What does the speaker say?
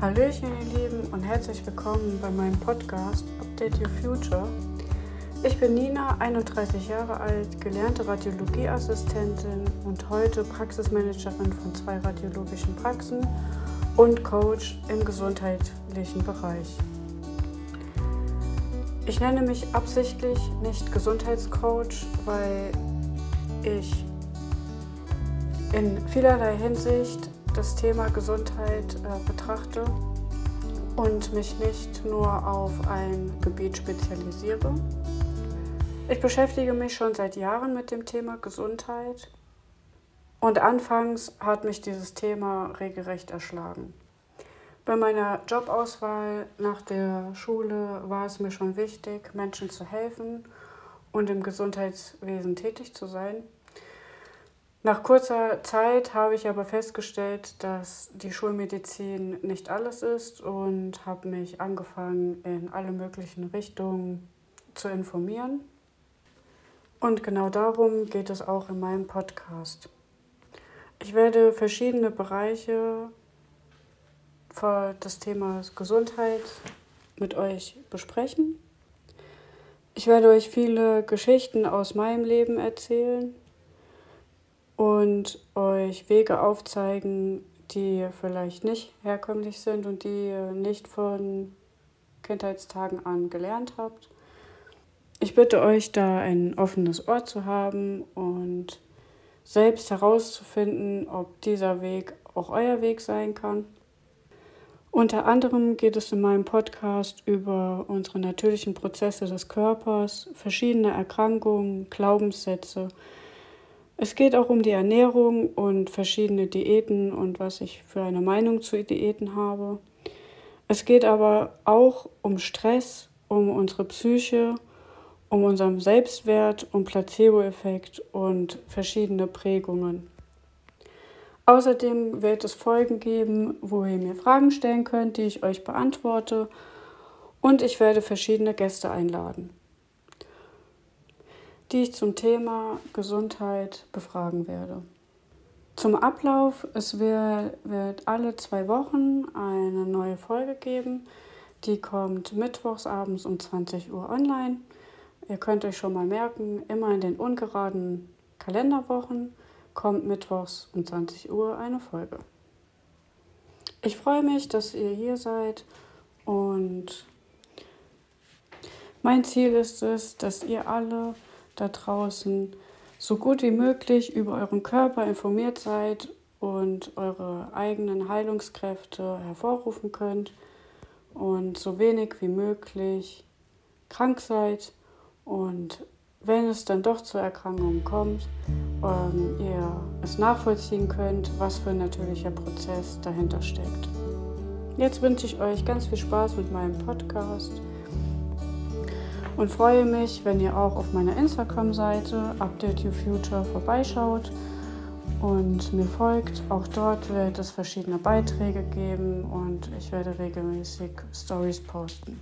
Hallöchen, ihr Lieben, und herzlich willkommen bei meinem Podcast Update Your Future. Ich bin Nina, 31 Jahre alt, gelernte Radiologieassistentin und heute Praxismanagerin von zwei radiologischen Praxen und Coach im gesundheitlichen Bereich. Ich nenne mich absichtlich nicht Gesundheitscoach, weil ich in vielerlei Hinsicht das Thema Gesundheit äh, betrachte und mich nicht nur auf ein Gebiet spezialisiere. Ich beschäftige mich schon seit Jahren mit dem Thema Gesundheit und anfangs hat mich dieses Thema regelrecht erschlagen. Bei meiner Jobauswahl nach der Schule war es mir schon wichtig, Menschen zu helfen und im Gesundheitswesen tätig zu sein. Nach kurzer Zeit habe ich aber festgestellt, dass die Schulmedizin nicht alles ist und habe mich angefangen, in alle möglichen Richtungen zu informieren. Und genau darum geht es auch in meinem Podcast. Ich werde verschiedene Bereiche für das Thema Gesundheit mit euch besprechen. Ich werde euch viele Geschichten aus meinem Leben erzählen, und euch Wege aufzeigen, die vielleicht nicht herkömmlich sind und die ihr nicht von Kindheitstagen an gelernt habt. Ich bitte euch, da ein offenes Ohr zu haben und selbst herauszufinden, ob dieser Weg auch euer Weg sein kann. Unter anderem geht es in meinem Podcast über unsere natürlichen Prozesse des Körpers, verschiedene Erkrankungen, Glaubenssätze, es geht auch um die Ernährung und verschiedene Diäten und was ich für eine Meinung zu Diäten habe. Es geht aber auch um Stress, um unsere Psyche, um unseren Selbstwert, um Placebo-Effekt und verschiedene Prägungen. Außerdem wird es Folgen geben, wo ihr mir Fragen stellen könnt, die ich euch beantworte. Und ich werde verschiedene Gäste einladen die ich zum Thema Gesundheit befragen werde. Zum Ablauf, es wird, alle zwei Wochen eine neue Folge geben. Die kommt mittwochs abends um 20 Uhr online. Ihr könnt euch schon mal merken, immer in den ungeraden Kalenderwochen kommt mittwochs um 20 Uhr eine Folge. Ich freue mich, dass ihr hier seid und mein Ziel ist es, dass ihr alle da draußen so gut wie möglich über euren Körper informiert seid und eure eigenen Heilungskräfte hervorrufen könnt und so wenig wie möglich krank seid und wenn es dann doch zur Erkrankung kommt, ähm, ihr es nachvollziehen könnt, was für ein natürlicher Prozess dahinter steckt. Jetzt wünsche ich euch ganz viel Spaß mit meinem Podcast und freue mich, wenn ihr auch auf meiner Instagram-Seite Update Your Future vorbeischaut und mir folgt. Auch dort wird es verschiedene Beiträge geben und ich werde regelmäßig Stories posten.